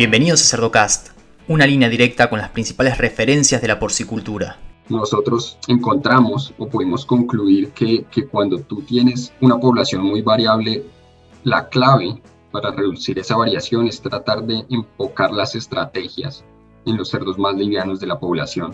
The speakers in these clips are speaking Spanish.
Bienvenidos a Cerdocast, una línea directa con las principales referencias de la porcicultura. Nosotros encontramos o pudimos concluir que, que cuando tú tienes una población muy variable, la clave para reducir esa variación es tratar de enfocar las estrategias en los cerdos más livianos de la población.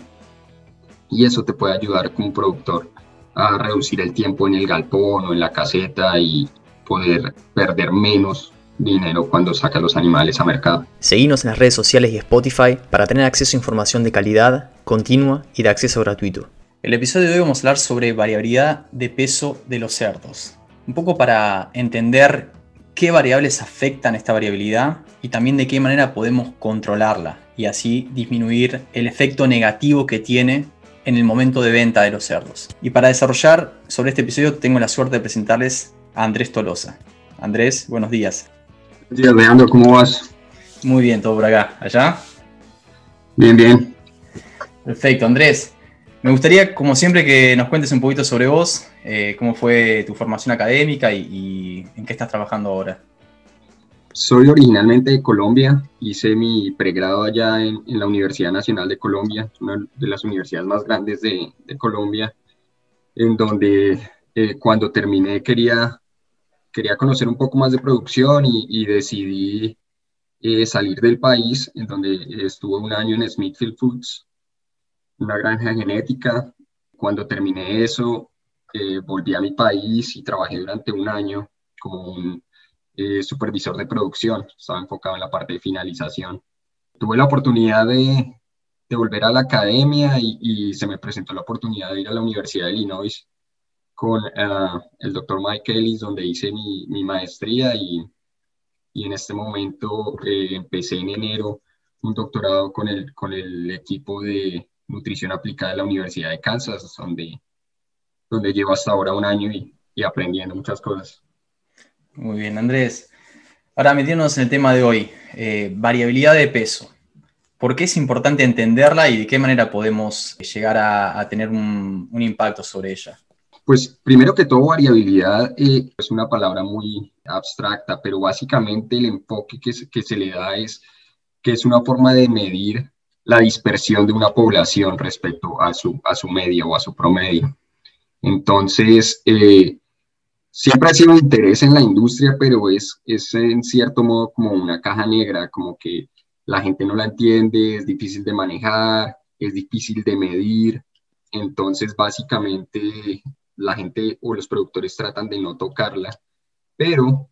Y eso te puede ayudar como productor a reducir el tiempo en el galpón o en la caseta y poder perder menos dinero cuando saca los animales a mercado. Seguimos en las redes sociales y Spotify para tener acceso a información de calidad, continua y de acceso gratuito. El episodio de hoy vamos a hablar sobre variabilidad de peso de los cerdos. Un poco para entender qué variables afectan esta variabilidad y también de qué manera podemos controlarla y así disminuir el efecto negativo que tiene en el momento de venta de los cerdos. Y para desarrollar sobre este episodio tengo la suerte de presentarles a Andrés Tolosa. Andrés, buenos días. Buenos días, Leandro, ¿cómo vas? Muy bien, todo por acá. ¿Allá? Bien, bien. Perfecto, Andrés. Me gustaría, como siempre, que nos cuentes un poquito sobre vos, eh, cómo fue tu formación académica y, en qué estás trabajando ahora. Soy originalmente de Colombia, hice mi pregrado allá en, la Universidad Nacional de Colombia, una de las universidades más grandes de, Colombia, en donde eh, cuando terminé quería quería conocer un poco más de producción y, decidí eh, salir del país, en donde estuve un año en Smithfield Foods, una granja genética. Cuando terminé eso, eh, volví a mi país y trabajé durante un año como un eh, supervisor de producción. Estaba enfocado en la parte de finalización. Tuve la oportunidad de, de volver a la academia y, y, se me presentó la oportunidad de ir a la Universidad de Illinois con uh, el doctor Mike Ellis, donde hice mi, maestría y, y, en este momento eh, empecé en enero un doctorado con el, con el equipo de nutrición aplicada de la Universidad de Kansas, donde, donde llevo hasta ahora un año y, aprendiendo muchas cosas. Muy bien, Andrés. Ahora metiéndonos en el tema de hoy, eh, variabilidad de peso. ¿Por qué es importante entenderla y de qué manera podemos llegar a, tener un impacto sobre ella? Pues primero que todo, variabilidad eh, es una palabra muy abstracta, pero básicamente el enfoque que que se le da es que es una forma de medir la dispersión de una población respecto a su, a su media o a su promedio. Entonces, eh, siempre ha sido un interés en la industria, pero es, es en cierto modo como una caja negra, como que la gente no la entiende, es difícil de manejar, es difícil de medir. Entonces, básicamente, la gente o los productores tratan de no tocarla, pero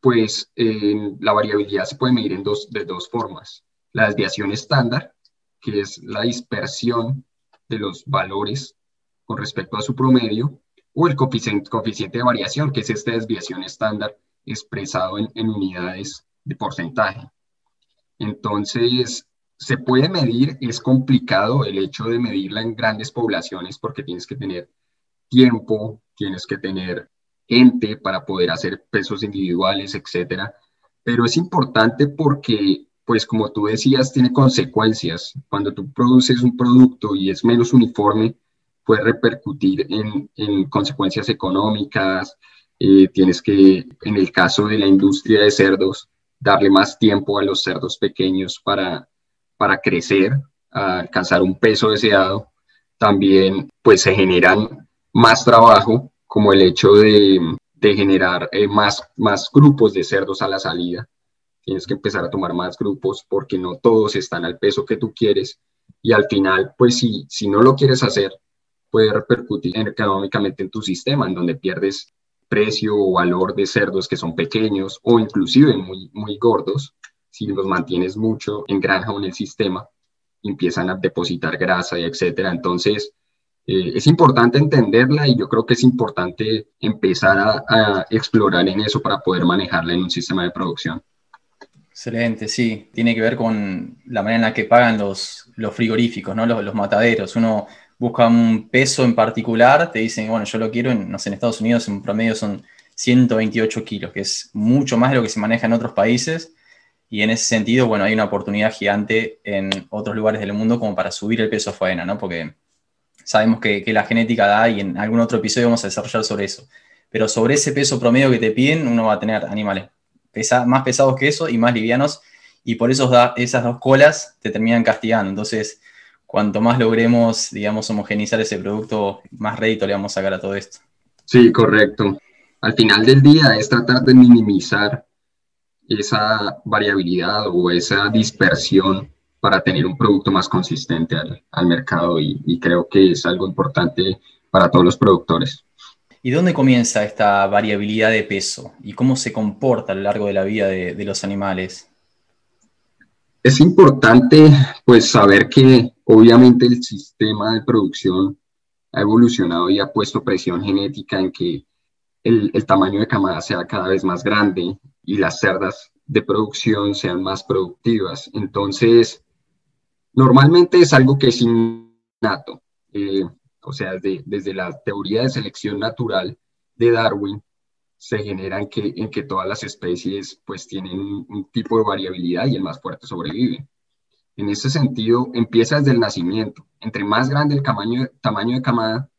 pues la variabilidad se puede medir en dos, de dos formas. La desviación estándar, que es la dispersión de los valores con respecto a su promedio, o el coeficiente, de variación, que es esta desviación estándar expresado en unidades de porcentaje. Entonces, se puede medir, es complicado el hecho de medirla en grandes poblaciones porque tienes que tener tiempo, tienes que tener gente para poder hacer pesos individuales, etcétera. Pero es importante porque, pues como tú decías, tiene consecuencias. Cuando tú produces un producto y es menos uniforme, puede repercutir en, en consecuencias económicas. Eh, tienes que, en el caso de la industria de cerdos, darle más tiempo a los cerdos pequeños para, para crecer, a alcanzar un peso deseado. También, pues se generan más trabajo, como el hecho de, generar eh, más, más grupos de cerdos a la salida. Tienes que empezar a tomar más grupos porque no todos están al peso que tú quieres. Y al final, pues si, si no lo quieres hacer, puede repercutir económicamente en tu sistema, en donde pierdes precio o valor de cerdos que son pequeños o inclusive muy, muy gordos. Si los mantienes mucho en granja o en el sistema, empiezan a depositar grasa y etcétera. Entonces, eh, es importante entenderla y yo creo que es importante empezar a, explorar en eso para poder manejarla en un sistema de producción. Excelente, sí. Tiene que ver con la manera en la que pagan los, frigoríficos, ¿no? Los, mataderos. Uno busca un peso en particular, te dicen, bueno, yo lo quiero, en, no sé, en Estados Unidos en promedio son 128 kilos, que es mucho más de lo que se maneja en otros países. Y en ese sentido, bueno, hay una oportunidad gigante en otros lugares del mundo como para subir el peso a faena, ¿no? Porque sabemos que, la genética da y en algún otro episodio vamos a desarrollar sobre eso. Pero sobre ese peso promedio que te piden, uno va a tener animales más pesados que eso y más livianos. y por eso esas dos colas te terminan castigando. Entonces, cuanto más logremos, digamos, homogenizar ese producto, más rédito le vamos a sacar a todo esto. Sí, correcto. Al final del día es tratar de minimizar esa variabilidad o esa dispersión para tener un producto más consistente al, mercado y, creo que es algo importante para todos los productores. ¿Y dónde comienza esta variabilidad de peso y cómo se comporta a lo largo de la vida de, los animales? Es importante pues saber que obviamente el sistema de producción ha evolucionado y ha puesto presión genética en que el, el, tamaño de camada sea cada vez más grande y las cerdas de producción sean más productivas. Entonces, Normalmente es algo que es innato, eh, o sea, desde la teoría de selección natural de Darwin, se genera en que, en que todas las especies pues tienen un, tipo de variabilidad y el más fuerte sobrevive. En ese sentido, empieza desde el nacimiento. Entre más grande el tamaño, tamaño de camada,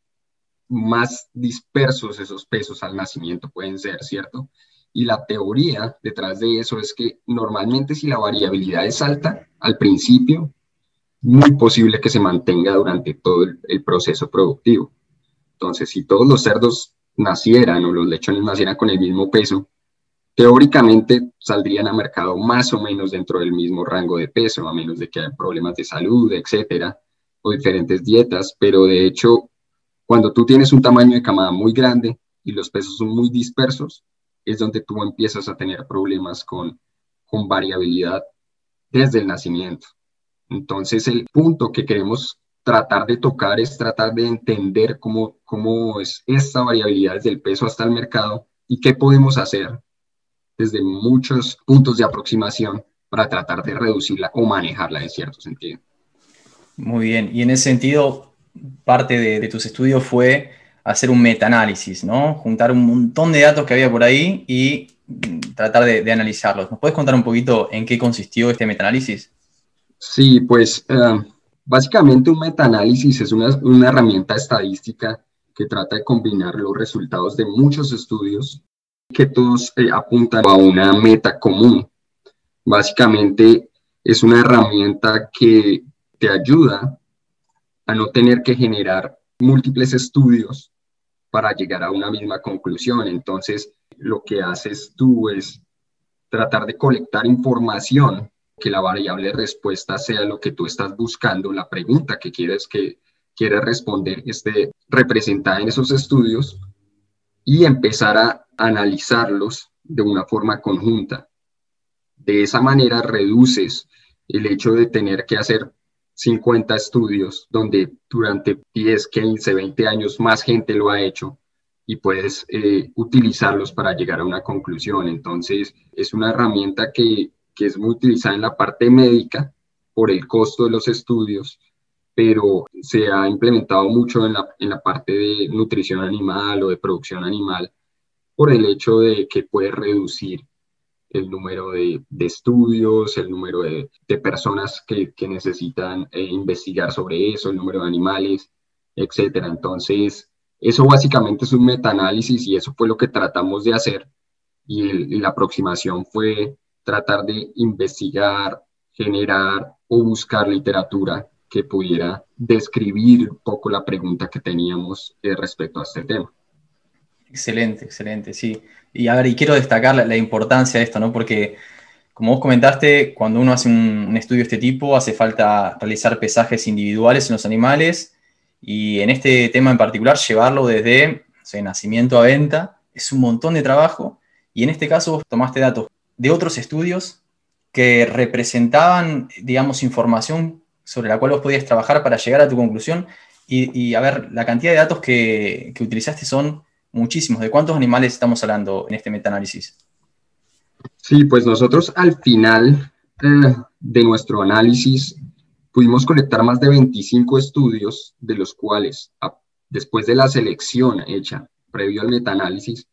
más dispersos esos pesos al nacimiento pueden ser, ¿cierto? Y la teoría detrás de eso es que normalmente si la variabilidad es alta al principio, muy posible que se mantenga durante todo el, proceso productivo. Entonces, si todos los cerdos nacieran o los lechones nacieran con el mismo peso, teóricamente saldrían a mercado más o menos dentro del mismo rango de peso, a menos de que haya problemas de salud, etcétera, o diferentes dietas, pero de hecho, cuando tú tienes un tamaño de camada muy grande y los pesos son muy dispersos, es donde tú empiezas a tener problemas con, con variabilidad desde el nacimiento. Entonces, el punto que queremos tratar de tocar es tratar de entender cómo, cómo es esta variabilidad desde el peso hasta el mercado y qué podemos hacer desde muchos puntos de aproximación para tratar de reducirla o manejarla en cierto sentido. Muy bien, y en ese sentido, parte de, tus estudios fue hacer un metaanálisis, ¿no? Juntar un montón de datos que había por ahí y mm, tratar de, analizarlos. ¿Nos puedes contar un poquito en qué consistió este metaanálisis? Sí, pues eh, básicamente un metaanálisis es una, herramienta estadística que trata de combinar los resultados de muchos estudios que todos eh, apuntan a una meta común. Básicamente es una herramienta que te ayuda a no tener que generar múltiples estudios para llegar a una misma conclusión. Entonces, lo que haces tú es tratar de colectar información que la variable respuesta sea lo que tú estás buscando, la pregunta que quieres que quieres responder esté representada en esos estudios y empezar a analizarlos de una forma conjunta. De esa manera reduces el hecho de tener que hacer 50 estudios donde durante 10, 15, 20 años más gente lo ha hecho y puedes eh, utilizarlos para llegar a una conclusión. Entonces, es una herramienta que que es muy utilizada en la parte médica por el costo de los estudios, pero se ha implementado mucho en la, en la parte de nutrición animal o de producción animal por el hecho de que puede reducir el número de, de estudios, el número de, de personas que, que necesitan eh, investigar sobre eso, el número de animales, etcétera. Entonces, eso básicamente es un metaanálisis y eso fue lo que tratamos de hacer. Y la aproximación fue tratar de investigar, generar o buscar literatura que pudiera describir un poco la pregunta que teníamos eh, respecto a este tema. Excelente, excelente, sí. Y a ver, y quiero destacar la, importancia de esto, ¿no? Porque, como vos comentaste, cuando uno hace un, estudio de este tipo, hace falta realizar pesajes individuales en los animales y en este tema en particular, llevarlo desde nacimiento a venta es un montón de trabajo. Y en este caso, vos tomaste datos de otros estudios que representaban, digamos, información sobre la cual vos podías trabajar para llegar a tu conclusión. Y, a ver, la cantidad de datos que, utilizaste son muchísimos. ¿De cuántos animales estamos hablando en este metaanálisis? Sí, pues nosotros al final eh, de nuestro análisis pudimos colectar más de 25 estudios, de los cuales, después de la selección hecha previo al metaanálisis,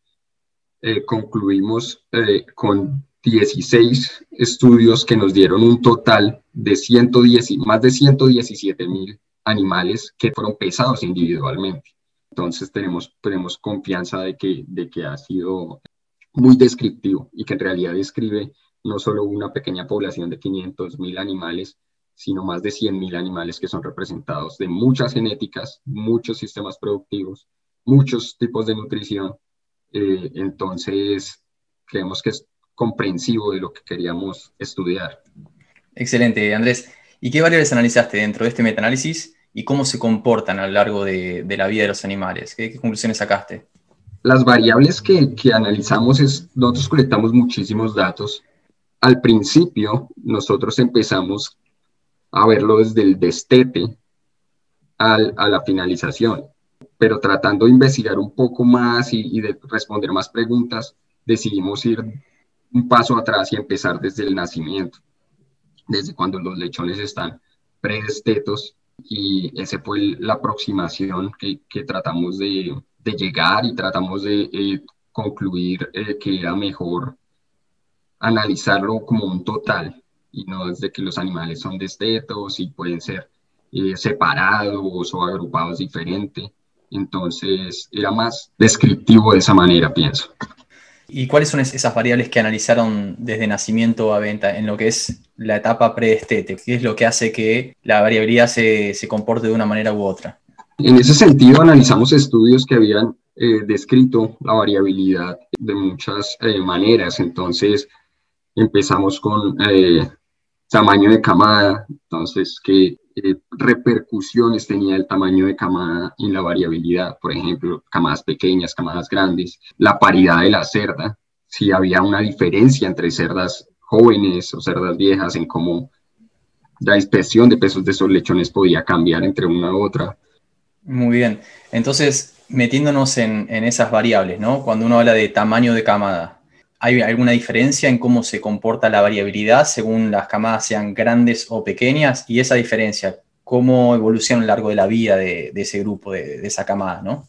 eh, concluimos eh, con 16 estudios que nos dieron un total de 110, más de 117 mil animales que fueron pesados individualmente. Entonces tenemos, tenemos confianza de que, de que ha sido muy descriptivo y que en realidad describe no solo una pequeña población de 500 mil animales, sino más de 100 mil animales que son representados de muchas genéticas, muchos sistemas productivos, muchos tipos de nutrición. Eh, entonces, creemos que es comprensivo de lo que queríamos estudiar. Excelente, Andrés. ¿Y qué variables analizaste dentro de este metaanálisis y cómo se comportan a lo largo de, la vida de los animales? ¿Qué, conclusiones sacaste? Las variables que, que, analizamos es, nosotros colectamos muchísimos datos. Al principio, nosotros empezamos a verlo desde el destete al, a la finalización, pero tratando de investigar un poco más y, y de responder más preguntas, decidimos ir un paso atrás y empezar desde el nacimiento, desde cuando los lechones están predestetos y esa fue la aproximación que, tratamos de, de, llegar y tratamos de eh, concluir eh, que era mejor analizarlo como un total y no desde que los animales son destetos y pueden ser eh, separados o agrupados diferente. Entonces era más descriptivo de esa manera, pienso. ¿Y cuáles son esas variables que analizaron desde nacimiento a venta en lo que es la etapa preestete? ¿Qué es lo que hace que la variabilidad se, se comporte de una manera u otra? En ese sentido, analizamos estudios que habían eh, descrito la variabilidad de muchas eh, maneras. Entonces, empezamos con eh, tamaño de camada, entonces, qué repercusiones tenía el tamaño de camada en la variabilidad, por ejemplo, camadas pequeñas, camadas grandes, la paridad de la cerda, si había una diferencia entre cerdas jóvenes o cerdas viejas en cómo la dispersión de pesos de esos lechones podía cambiar entre una u otra. Muy bien, entonces metiéndonos en, en esas variables, ¿no? Cuando uno habla de tamaño de camada, ¿Hay alguna diferencia en cómo se comporta la variabilidad según las camadas sean grandes o pequeñas? Y esa diferencia, ¿cómo evoluciona a lo largo de la vida de, ese grupo, de, esa camada? ¿no?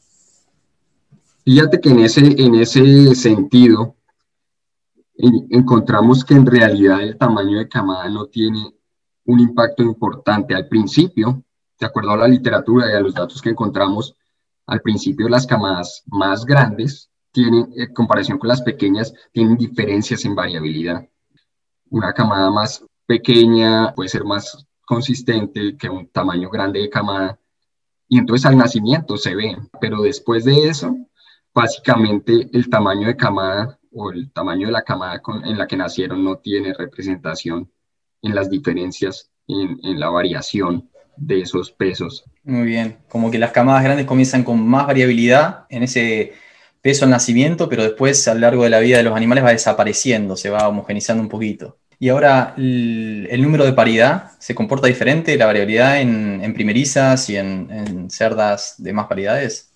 Fíjate que en ese, en ese sentido encontramos que en realidad el tamaño de camada no tiene un impacto importante. Al principio, de acuerdo a la literatura y a los datos que encontramos, al principio las camadas más grandes tienen, en comparación con las pequeñas, tienen diferencias en variabilidad. Una camada más pequeña puede ser más consistente que un tamaño grande de camada. Y entonces al nacimiento se ve, pero después de eso, básicamente el tamaño de camada o el tamaño de la camada en la que nacieron no tiene representación en las diferencias, en, en la variación de esos pesos. Muy bien, como que las camadas grandes comienzan con más variabilidad en ese peso al nacimiento, pero después a lo largo de la vida de los animales va desapareciendo, se va homogenizando un poquito. Y ahora, el, número de paridad se comporta diferente, la variabilidad en, primerizas y en, cerdas de más paridades.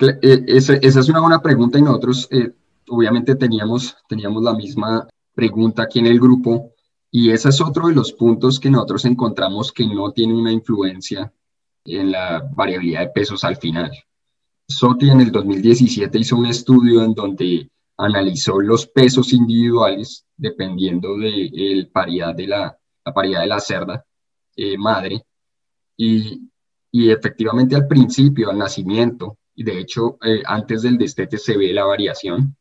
Eh, esa, es una buena pregunta y nosotros eh, obviamente teníamos, teníamos la misma pregunta aquí en el grupo y ese es otro de los puntos que nosotros encontramos que no tiene una influencia en la variabilidad de pesos al final. SOTI en el 2017 hizo un estudio en donde analizó los pesos individuales dependiendo de la paridad de la, paridad de la cerda eh, madre. Y, efectivamente al principio, al nacimiento, y de hecho eh, antes del destete se ve la variación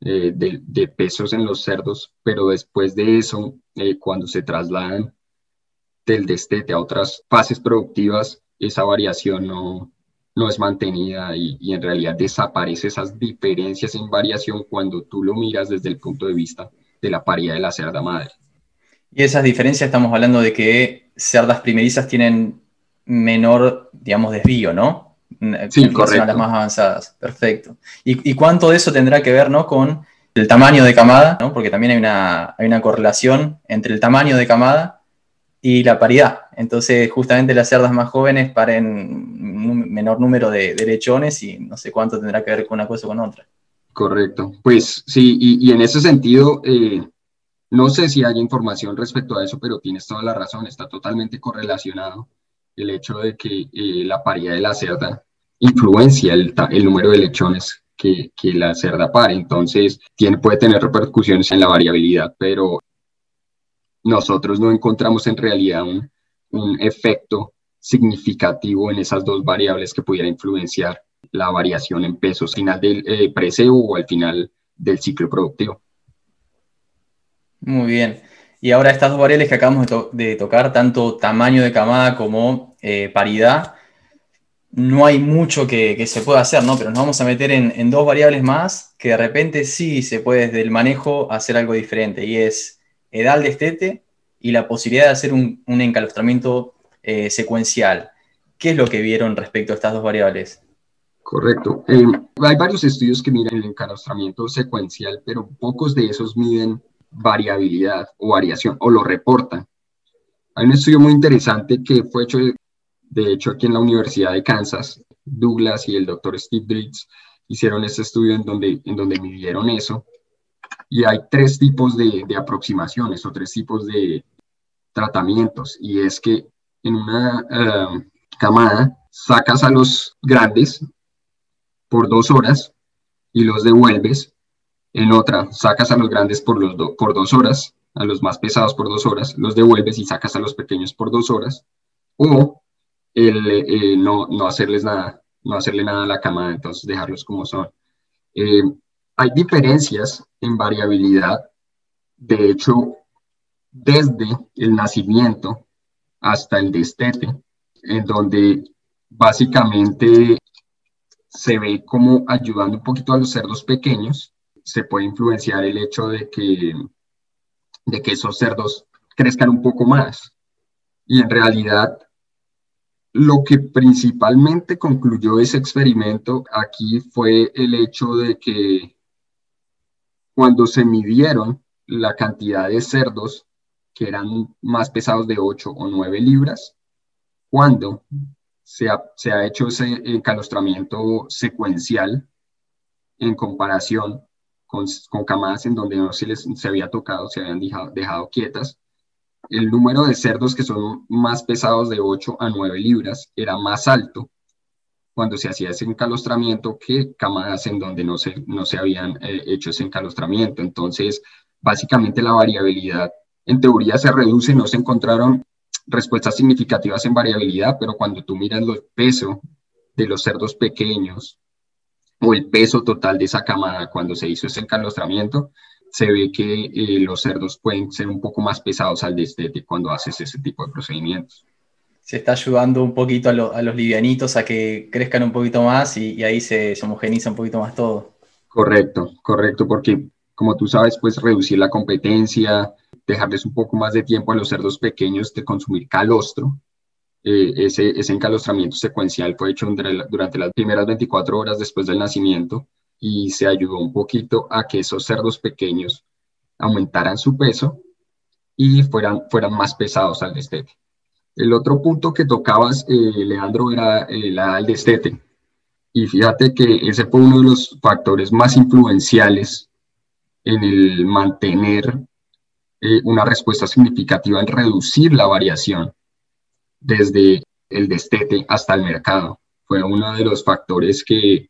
eh, de, de, pesos en los cerdos, pero después de eso, cuando se trasladan del destete a otras fases productivas, esa variación no, no es mantenida y, en realidad desaparece esas diferencias en variación cuando tú lo miras desde el punto de vista de la paridad de la cerda madre. Y esas diferencias estamos hablando de que cerdas primerizas tienen menor, digamos, desvío, ¿no? Sí, correcto. las más avanzadas. Perfecto. ¿Y, cuánto de eso tendrá que ver, ¿no? Con el tamaño de camada, ¿no? Porque también hay una, hay una correlación entre el tamaño de camada y la paridad. Entonces, justamente las cerdas más jóvenes paren un menor número de, lechones y no sé cuánto tendrá que ver con una cosa o con otra. Correcto. Pues sí, y, en ese sentido, eh, no sé si hay información respecto a eso, pero tienes toda la razón, está totalmente correlacionado el hecho de que eh, la paridad de la cerda influencia el, el número de lechones que, que, la cerda pare. Entonces, tiene, puede tener repercusiones en la variabilidad, pero nosotros no encontramos en realidad un, efecto significativo en esas dos variables que pudiera influenciar la variación en pesos final del eh, o al final del ciclo productivo. Muy bien. Y ahora estas dos variables que acabamos de, tocar, tanto tamaño de camada como eh, paridad, no hay mucho que, se pueda hacer, ¿no? Pero nos vamos a meter en, dos variables más que de repente sí se puede desde el manejo hacer algo diferente y es edad de estete y la posibilidad de hacer un, encalostramiento eh, secuencial. ¿Qué es lo que vieron respecto a estas dos variables? Correcto. Eh, hay varios estudios que miran el encalostramiento secuencial, pero pocos de esos miden variabilidad o variación o lo reportan. Hay un estudio muy interesante que fue hecho de hecho, aquí en la Universidad de Kansas, Douglas y el doctor Steve Dritz hicieron este estudio en donde, en donde midieron eso. Y hay tres tipos de, de aproximaciones o tres tipos de tratamientos. Y es que en una eh, camada sacas a los grandes por dos horas y los devuelves. En otra, sacas a los grandes por, los por dos horas, a los más pesados por dos horas, los devuelves y sacas a los pequeños por dos horas. O eh, no, no, hacerles nada, no hacerle nada a la camada, entonces dejarlos como son. Eh, hay diferencias en variabilidad, de hecho, desde el nacimiento hasta el destete, en donde básicamente se ve como ayudando un poquito a los cerdos pequeños, se puede influenciar el hecho de que, de que esos cerdos crezcan un poco más. Y en realidad lo que principalmente concluyó ese experimento aquí fue el hecho de que cuando se midieron la cantidad de cerdos que eran más pesados de 8 o 9 libras, cuando se ha, hecho ese encalostramiento secuencial en comparación con, camadas en donde no se les se había tocado, se habían dejado quietas, el número de cerdos que son más pesados de 8 a 9 libras era más alto cuando se hacía ese encalostramiento que camadas en donde no se, no se habían eh, hecho ese encalostramiento. Entonces, básicamente la variabilidad en teoría se reduce, no se encontraron respuestas significativas en variabilidad, pero cuando tú miras el peso de los cerdos pequeños o el peso total de esa camada cuando se hizo ese encalostramiento, se ve que eh, los cerdos pueden ser un poco más pesados al destete cuando haces ese tipo de procedimientos. Se está ayudando un poquito a, los livianitos a que crezcan un poquito más y, ahí se, se, homogeniza un poquito más todo. Correcto, correcto, porque como tú sabes, pues reducir la competencia, dejarles un poco más de tiempo a los cerdos pequeños de consumir calostro. Eh, ese, ese encalostramiento secuencial fue hecho durante las primeras 24 horas después del nacimiento y se ayudó un poquito a que esos cerdos pequeños aumentaran su peso y fueran, fueran más pesados al destete. El otro punto que tocabas, eh, Leandro, era eh, la del destete. Y fíjate que ese fue uno de los factores más influenciales en el mantener eh, una respuesta significativa en reducir la variación desde el destete hasta el mercado. Fue uno de los factores que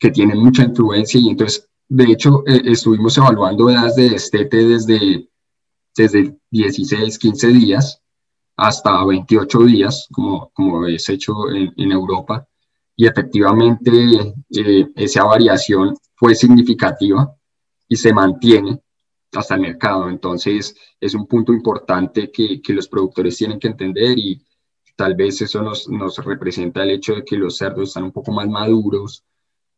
que tienen mucha influencia y entonces, de hecho, eh, estuvimos evaluando edades de destete desde, desde 16, 15 días hasta 28 días, como, como es hecho en, en Europa, y efectivamente eh, esa variación fue significativa y se mantiene hasta el mercado. Entonces, es un punto importante que, que los productores tienen que entender y tal vez eso nos, nos representa el hecho de que los cerdos están un poco más maduros,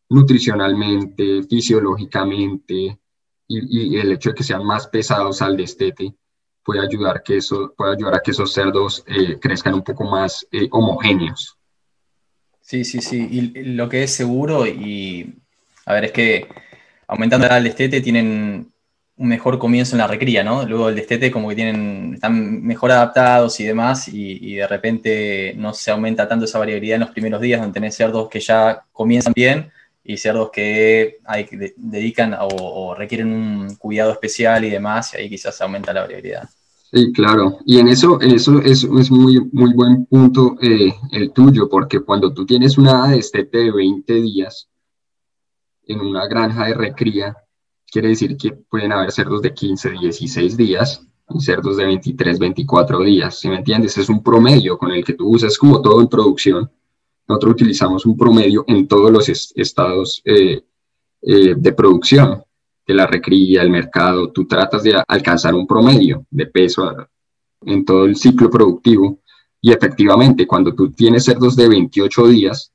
nutricionalmente, fisiológicamente, y, el hecho de que sean más pesados al destete puede ayudar, que eso, puede ayudar a que esos cerdos eh, crezcan un poco más eh, homogéneos. Sí, sí, sí. Y lo que es seguro, y a ver, es que aumentando el destete tienen un mejor comienzo en la recría, ¿no? Luego el destete como que tienen, están mejor adaptados y demás, y, y, de repente no se aumenta tanto esa variabilidad en los primeros días, donde tenés cerdos que ya comienzan bien, y cerdos que hay, dedican o, requieren un cuidado especial y demás, y ahí quizás aumenta la variabilidad. Sí, claro. Y en eso, eso, eso es muy, muy buen punto eh, el tuyo, porque cuando tú tienes una destete de 20 días en una granja de recría, quiere decir que pueden haber cerdos de 15, 16 días y cerdos de 23, 24 días. ¿Sí me entiendes? Es un promedio con el que tú usas como todo en producción nosotros utilizamos un promedio en todos los estados eh, eh, de producción. de la recría, el mercado, tú tratas de alcanzar un promedio de peso en todo el ciclo productivo y efectivamente cuando tú tienes cerdos de 28 días,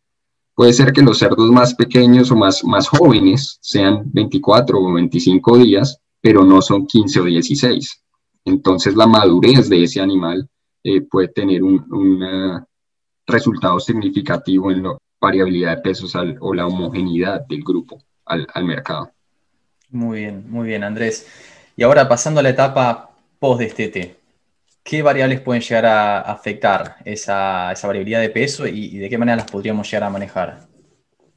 puede ser que los cerdos más pequeños o más, más jóvenes sean 24 o 25 días, pero no son 15 o 16. Entonces la madurez de ese animal eh, puede tener un, eh, resultado significativo en la variabilidad de pesos o la homogeneidad del grupo al, al mercado. Muy bien, muy bien, Andrés. Y ahora pasando a la etapa post-destete, ¿qué variables pueden llegar a afectar esa, variabilidad de peso y, de qué manera las podríamos llegar a manejar?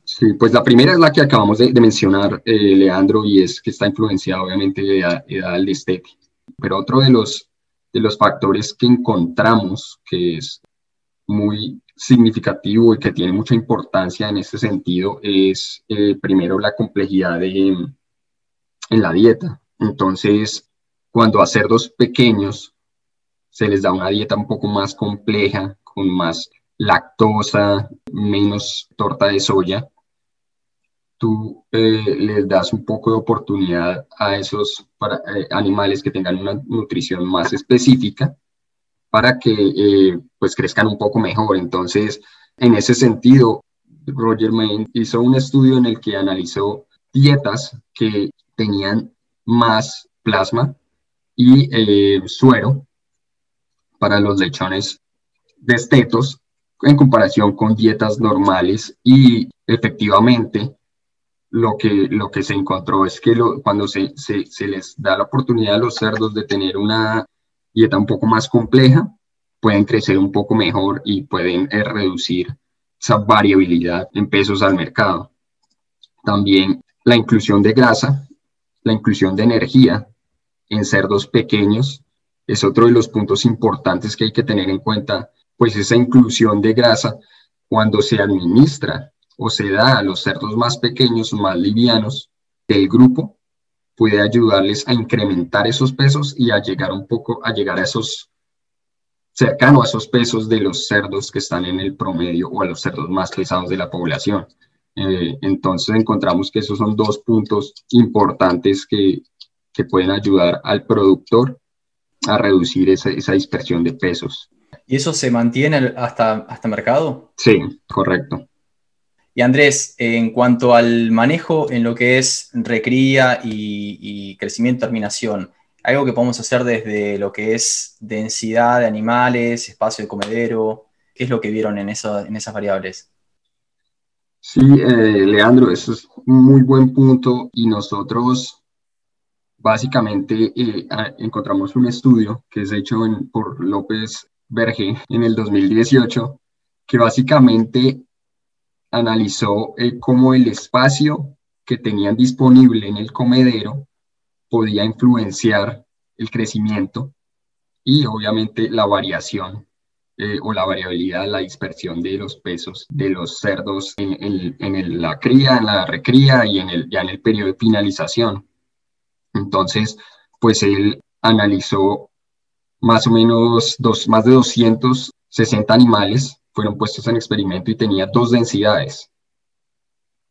Sí, pues la primera es la que acabamos de, mencionar, eh, Leandro, y es que está influenciada obviamente de la edad del destete. Pero otro de los, de los factores que encontramos que es muy significativo y que tiene mucha importancia en este sentido es eh, primero la complejidad en la dieta. Entonces, cuando a cerdos pequeños se les da una dieta un poco más compleja, con más lactosa, menos torta de soya, tú eh, les das un poco de oportunidad a esos eh, animales que tengan una nutrición más específica para que eh, pues crezcan un poco mejor. Entonces, en ese sentido, Roger Main hizo un estudio en el que analizó dietas que tenían más plasma y eh, suero para los lechones destetos en comparación con dietas normales y efectivamente lo que, lo que se encontró es que cuando se, se, se, les da la oportunidad a los cerdos de tener una dieta un poco más compleja, pueden crecer un poco mejor y pueden eh, reducir esa variabilidad en pesos al mercado. También la inclusión de grasa la inclusión de energía en cerdos pequeños es otro de los puntos importantes que hay que tener en cuenta, pues esa inclusión de grasa cuando se administra o se da a los cerdos más pequeños, más livianos del grupo, puede ayudarles a incrementar esos pesos y a llegar un poco, a llegar a esos, cercano a esos pesos de los cerdos que están en el promedio o a los cerdos más pesados de la población. Eh, entonces encontramos que esos son dos puntos importantes que, que pueden ayudar al productor a reducir esa, esa, dispersión de pesos. ¿Y eso se mantiene hasta, hasta mercado? Sí, correcto. Y Andrés, en cuanto al manejo en lo que es recría y, y crecimiento, terminación, algo que podemos hacer desde lo que es densidad de animales, espacio de comedero, ¿qué es lo que vieron en, esas variables? Sí, eh, Leandro, eso es un muy buen punto y nosotros básicamente eh, encontramos un estudio que es hecho por López Berge en el 2018 que básicamente analizó eh, cómo el espacio que tenían disponible en el comedero podía influenciar el crecimiento y obviamente la variación eh, o la variabilidad, la dispersión de los pesos de los cerdos en, en, la cría, en la recría y en el, ya en el periodo de finalización. Entonces, pues él analizó más o menos dos, más de 260 animales fueron puestos en experimento y tenía dos densidades.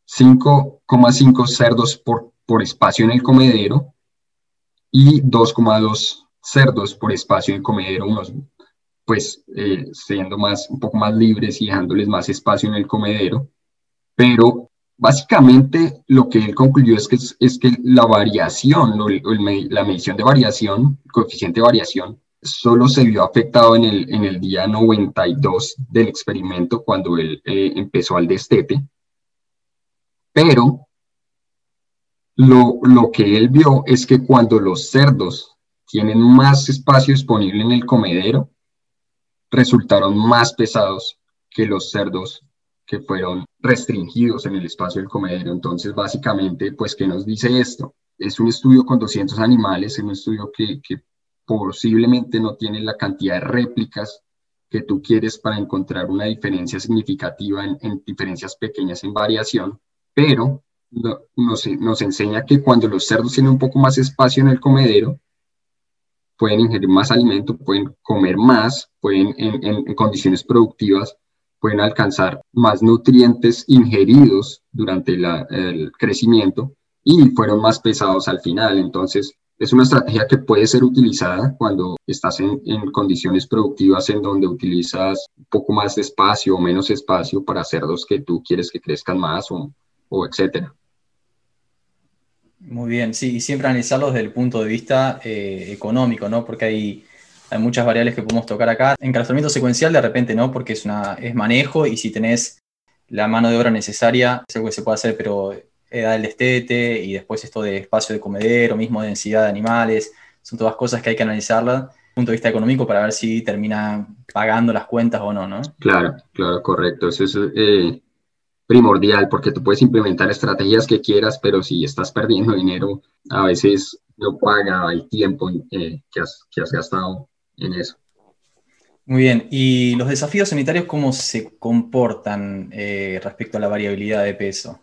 5,5 cerdos por, por espacio en el comedero y 2,2 cerdos por espacio en el comedero, unos pues eh, siendo más, un poco más libres y dejándoles más espacio en el comedero. Pero básicamente lo que él concluyó es que, es que la variación, la medición de variación, coeficiente de variación, solo se vio afectado en el, en el día 92 del experimento cuando él eh, empezó al destete. Pero lo, lo que él vio es que cuando los cerdos tienen más espacio disponible en el comedero, resultaron más pesados que los cerdos que fueron restringidos en el espacio del comedero. Entonces, básicamente, pues, ¿qué nos dice esto? Es un estudio con 200 animales, es un estudio que, posiblemente no tiene la cantidad de réplicas que tú quieres para encontrar una diferencia significativa en, diferencias pequeñas en variación, pero nos, nos enseña que cuando los cerdos tienen un poco más espacio en el comedero, pueden ingerir más alimento, pueden comer más, pueden en, condiciones productivas, pueden alcanzar más nutrientes ingeridos durante el crecimiento y fueron más pesados al final. Entonces, es una estrategia que puede ser utilizada cuando estás en, condiciones productivas en donde utilizas un poco más de espacio o menos espacio para cerdos que tú quieres que crezcan más o, etcétera. Muy bien, sí, y siempre analizarlo desde el punto de vista eh, económico, ¿no? Porque hay, hay muchas variables que podemos tocar acá. Encalzamiento secuencial de repente no, porque es, una, es manejo y si tenés la mano de obra necesaria, es algo que se puede hacer, pero edad del destete y después esto de espacio de comedero, mismo densidad de animales, son todas cosas que hay que analizarlas desde el punto de vista económico para ver si termina pagando las cuentas o no, ¿no? Claro, claro, correcto. Eso es eh, primordial porque tú puedes implementar estrategias que quieras, pero si estás perdiendo dinero, a veces no paga el tiempo eh, que, has, que has gastado en eso. Muy bien, ¿y los desafíos sanitarios cómo se comportan eh, respecto a la variabilidad de peso?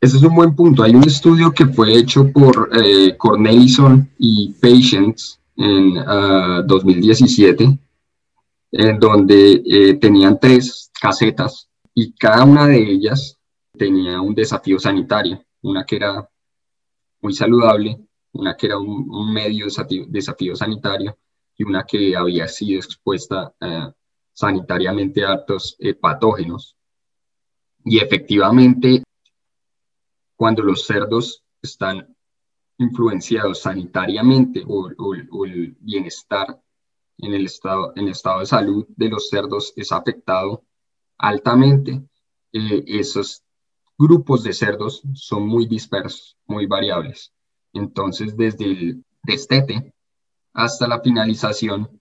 Ese es un buen punto. Hay un estudio que fue hecho por eh, Cornelison y Patients en 2017, ah, en donde eh, tenían tres casetas y cada una de ellas tenía un desafío sanitario, una que era muy saludable, una que era un, medio desafío, sanitario y una que había sido expuesta eh, sanitariamente a altos patógenos. Y efectivamente cuando los cerdos están influenciados sanitariamente o, el bienestar en el, estado, en estado de salud de los cerdos es afectado altamente, eh, esos grupos de cerdos son muy dispersos, muy variables. Entonces, desde el destete hasta la finalización,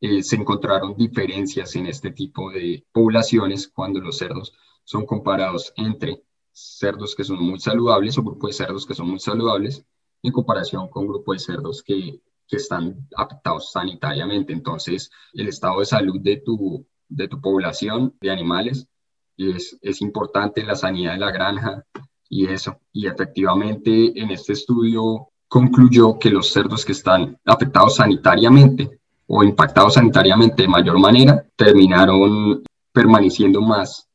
eh, se encontraron diferencias en este tipo de poblaciones cuando los cerdos son comparados entre cerdos que son muy saludables o grupos de cerdos que son muy saludables en comparación con grupos de cerdos que, que están afectados sanitariamente. Entonces, el estado de salud de tu, de tu población de animales es, es importante, la sanidad de la granja y eso. Y efectivamente, en este estudio concluyó que los cerdos que están afectados sanitariamente o impactados sanitariamente de mayor manera terminaron permaneciendo más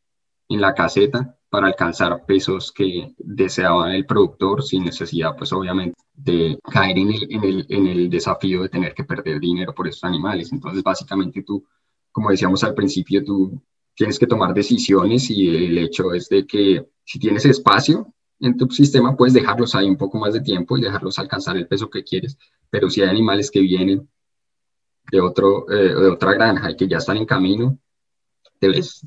en la caseta para alcanzar pesos que deseaba el productor sin necesidad, pues obviamente, de caer en el, en el, en el desafío de tener que perder dinero por estos animales. Entonces, básicamente tú, como decíamos al principio, tú tienes que tomar decisiones y el hecho es de que si tienes espacio en tu sistema, puedes dejarlos ahí un poco más de tiempo y dejarlos alcanzar el peso que quieres. Pero si hay animales que vienen de, otro, eh, de otra granja y que ya están en camino,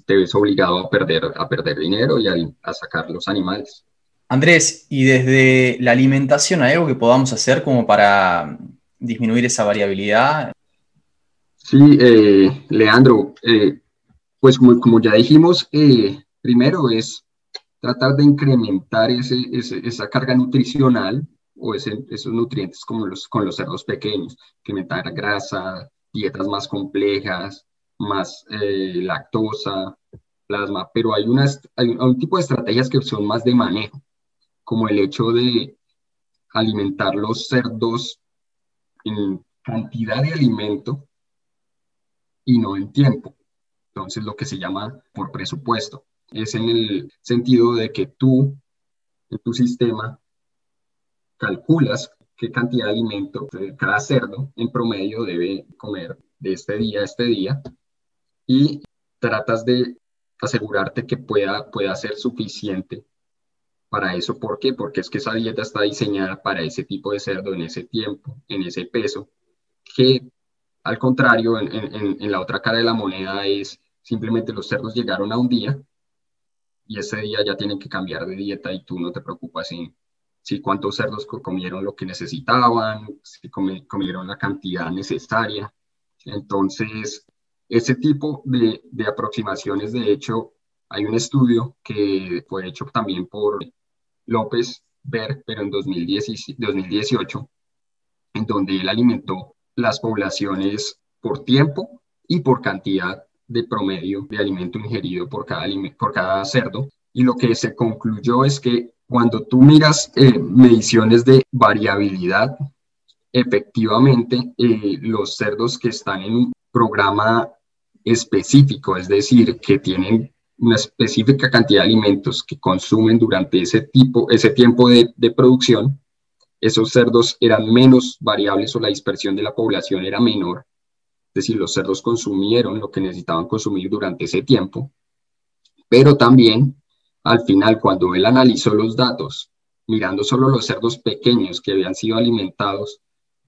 te ves, obligado a perder, a perder dinero y a, sacar los animales. Andrés, ¿y desde la alimentación hay algo que podamos hacer como para disminuir esa variabilidad? Sí, eh, Leandro, eh, pues como, ya dijimos, eh, primero es tratar de incrementar ese, esa carga nutricional o esos nutrientes como los, con los cerdos pequeños, incrementar grasa, dietas más complejas, más eh, lactosa, plasma, pero hay, unas, hay un tipo de estrategias que son más de manejo, como el hecho de alimentar los cerdos en cantidad de alimento y no en tiempo. Entonces, lo que se llama por presupuesto. Es en el sentido de que tú, en tu sistema, calculas qué cantidad de alimento cada cerdo en promedio debe comer de este día a este día y tratas de asegurarte que pueda, pueda ser suficiente para eso. ¿Por qué? Porque es que esa dieta está diseñada para ese tipo de cerdo en ese tiempo, en ese peso, que al contrario, en, en, la otra cara de la moneda es simplemente los cerdos llegaron a un día y ese día ya tienen que cambiar de dieta y tú no te preocupas en si cuántos cerdos comieron lo que necesitaban, si comieron la cantidad necesaria. Entonces, ese tipo de, de aproximaciones, de hecho, hay un estudio que fue hecho también por López Ver, pero en 2018, en donde él alimentó las poblaciones por tiempo y por cantidad de promedio de alimento ingerido por cada, por cada cerdo. Y lo que se concluyó es que cuando tú miras eh, mediciones de variabilidad, efectivamente eh, los cerdos que están en un programa específico, es decir, que tienen una específica cantidad de alimentos que consumen durante ese, tipo, ese tiempo de, de producción, esos cerdos eran menos variables o la dispersión de la población era menor. Es decir, los cerdos consumieron lo que necesitaban consumir durante ese tiempo, pero también al final, cuando él analizó los datos, mirando solo los cerdos pequeños que habían sido alimentados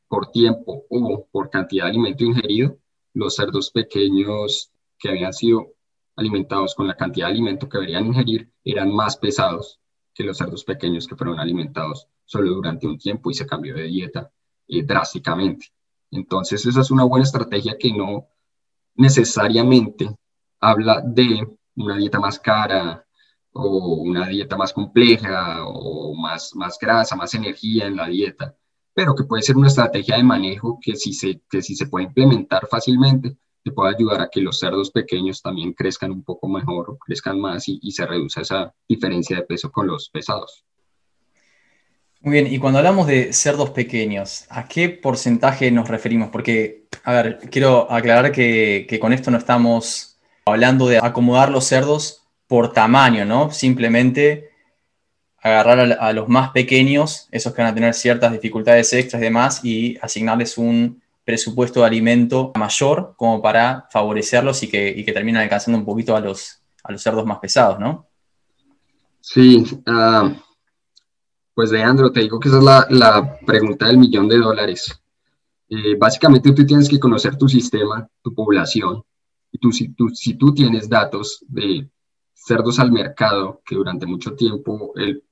por tiempo o por cantidad de alimento ingerido, los cerdos pequeños que habían sido alimentados con la cantidad de alimento que deberían ingerir eran más pesados que los cerdos pequeños que fueron alimentados solo durante un tiempo y se cambió de dieta eh, drásticamente. Entonces esa es una buena estrategia que no necesariamente habla de una dieta más cara o una dieta más compleja o más, más grasa, más energía en la dieta, pero que puede ser una estrategia de manejo que si se, que si se puede implementar fácilmente, te puede ayudar a que los cerdos pequeños también crezcan un poco mejor crezcan más y, se reduzca esa diferencia de peso con los pesados. Muy bien, y cuando hablamos de cerdos pequeños, ¿a qué porcentaje nos referimos? Porque, a ver, quiero aclarar que, que con esto no estamos hablando de acomodar los cerdos por tamaño, ¿no? Simplemente agarrar a, los más pequeños, esos que van a tener ciertas dificultades extras y demás, y asignarles un presupuesto de alimento mayor como para favorecerlos y que, y que terminen alcanzando un poquito a los, a los cerdos más pesados, ¿no? Sí, uh, pues Leandro, te digo que esa es la, la pregunta del millón de dólares. Eh, básicamente tú tienes que conocer tu sistema, tu población, y tú, si, tú, si tú tienes datos de cerdos al mercado que durante mucho tiempo el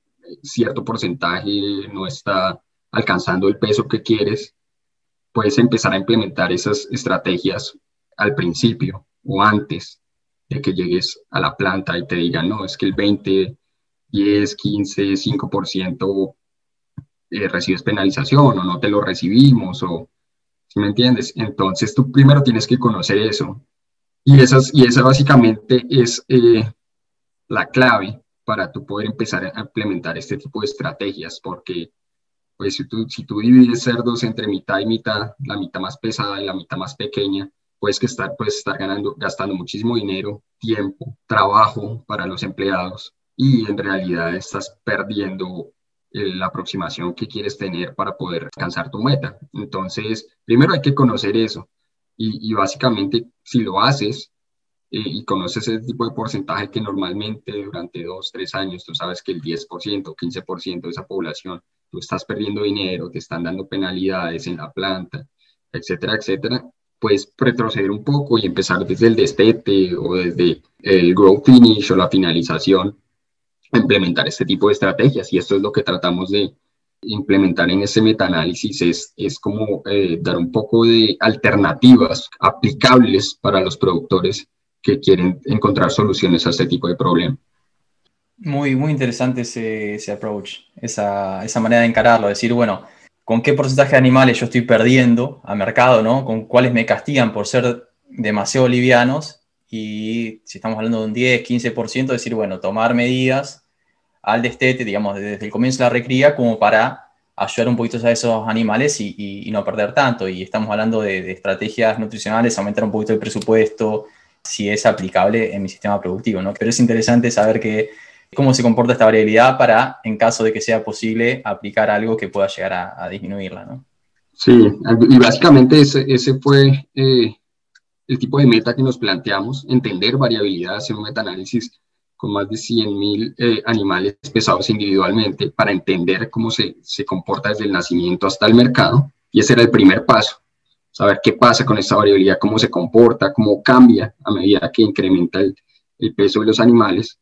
cierto porcentaje no está alcanzando el peso que quieres, puedes empezar a implementar esas estrategias al principio o antes de que llegues a la planta y te digan, no, es que el 20, 10, 15, 5% eh, recibes penalización o no te lo recibimos o, ¿sí me entiendes? Entonces tú primero tienes que conocer eso. Y, esas, y esa básicamente es eh, la clave para tú poder empezar a implementar este tipo de estrategias, porque pues si tú, si tú divides cerdos entre mitad y mitad, la mitad más pesada y la mitad más pequeña, puedes, que estar, puedes estar ganando, gastando muchísimo dinero, tiempo, trabajo para los empleados y en realidad estás perdiendo eh, la aproximación que quieres tener para poder alcanzar tu meta. Entonces, primero hay que conocer eso y, básicamente si lo haces, y conoces ese tipo de porcentaje que normalmente durante dos, tres años tú sabes que el 10%, 15% de esa población tú estás perdiendo dinero, te están dando penalidades en la planta, etcétera, etcétera, puedes retroceder un poco y empezar desde el destete o desde el grow finish o la finalización a implementar este tipo de estrategias. Y esto es lo que tratamos de implementar en ese metaanálisis, es, es como eh, dar un poco de alternativas aplicables para los productores que quieren encontrar soluciones a este tipo de problema. Muy, muy interesante ese, ese approach, esa, esa, manera de encararlo, decir, bueno, ¿con qué porcentaje de animales yo estoy perdiendo a mercado, ¿no? ¿Con cuáles me castigan por ser demasiado livianos? Y si estamos hablando de un 10, 15%, decir, bueno, tomar medidas al destete, digamos, desde el comienzo de la recría, como para ayudar un poquito a esos animales y, y, y no perder tanto. Y estamos hablando de, de, estrategias nutricionales, aumentar un poquito el presupuesto, si es aplicable en mi sistema productivo, ¿no? Pero es interesante saber que cómo se comporta esta variabilidad para, en caso de que sea posible, aplicar algo que pueda llegar a, a disminuirla, ¿no? Sí, y básicamente ese, ese fue eh, el tipo de meta que nos planteamos, entender variabilidad, hacer un metaanálisis con más de 100.000 eh, animales pesados individualmente para entender cómo se, se comporta desde el nacimiento hasta el mercado, y ese era el primer paso, saber qué pasa con esta variabilidad, cómo se comporta, cómo cambia a medida que incrementa el, peso de los animales,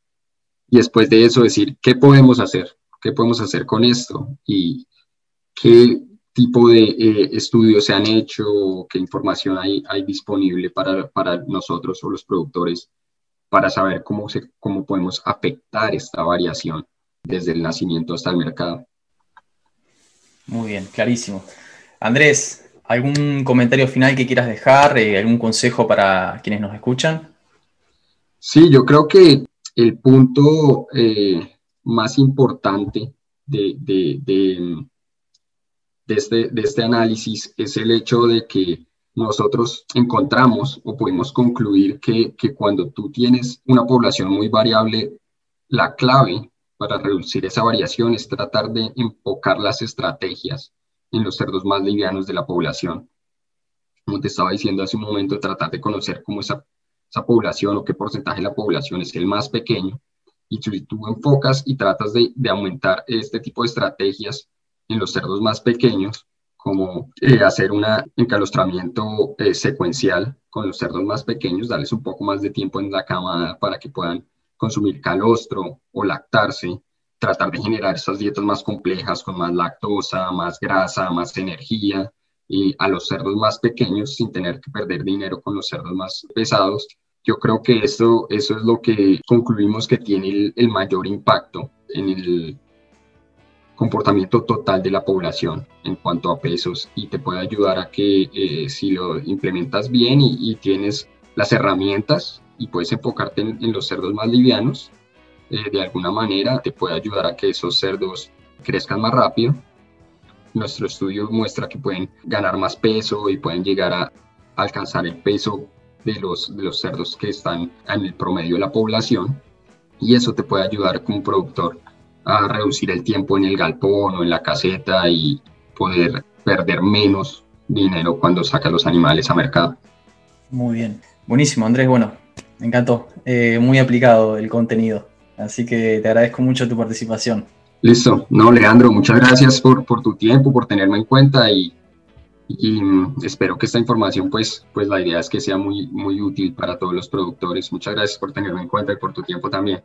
y después de eso decir qué podemos hacer, qué podemos hacer con esto y qué tipo de eh, estudios se han hecho, qué información hay, hay disponible para, para, nosotros o los productores para saber cómo, se, cómo podemos afectar esta variación desde el nacimiento hasta el mercado. Muy bien, clarísimo. Andrés, ¿algún comentario final que quieras dejar? Eh, ¿Algún consejo para quienes nos escuchan? Sí, yo creo que el punto eh, más importante este, de este análisis es el hecho de que nosotros encontramos o pudimos concluir que, que cuando tú tienes una población muy variable, la clave para reducir esa variación es tratar de enfocar las estrategias en los cerdos más livianos de la población. Como te estaba diciendo hace un momento, tratar de conocer cómo esa, esa población o qué porcentaje de la población es el más pequeño. Y si tú enfocas y tratas de, de aumentar este tipo de estrategias en los cerdos más pequeños, como eh, hacer un encalostramiento eh, secuencial con los cerdos más pequeños, darles un poco más de tiempo en la camada para que puedan consumir calostro o lactarse, tratar de generar esas dietas más complejas con más lactosa, más grasa, más energía, y a los cerdos más pequeños sin tener que perder dinero con los cerdos más pesados. Yo creo que eso, eso es lo que concluimos que tiene el, el mayor impacto en el comportamiento total de la población en cuanto a pesos y te puede ayudar a que eh, si lo implementas bien y, tienes las herramientas y puedes enfocarte en, los cerdos más livianos, eh, de alguna manera te puede ayudar a que esos cerdos crezcan más rápido. Nuestro estudio muestra que pueden ganar más peso y pueden llegar a alcanzar el peso de los, de los cerdos que están en el promedio de la población. Y eso te puede ayudar como productor a reducir el tiempo en el galpón o en la caseta y poder perder menos dinero cuando saca los animales a mercado. Muy bien, buenísimo Andrés, bueno, me encantó, eh, muy aplicado el contenido, así que te agradezco mucho tu participación. Listo, no Leandro, muchas gracias por, por tu tiempo, por tenerme en cuenta y, mm, espero que esta información pues, pues la idea es que sea muy, muy útil para todos los productores. Muchas gracias por tenerme en cuenta y por tu tiempo también.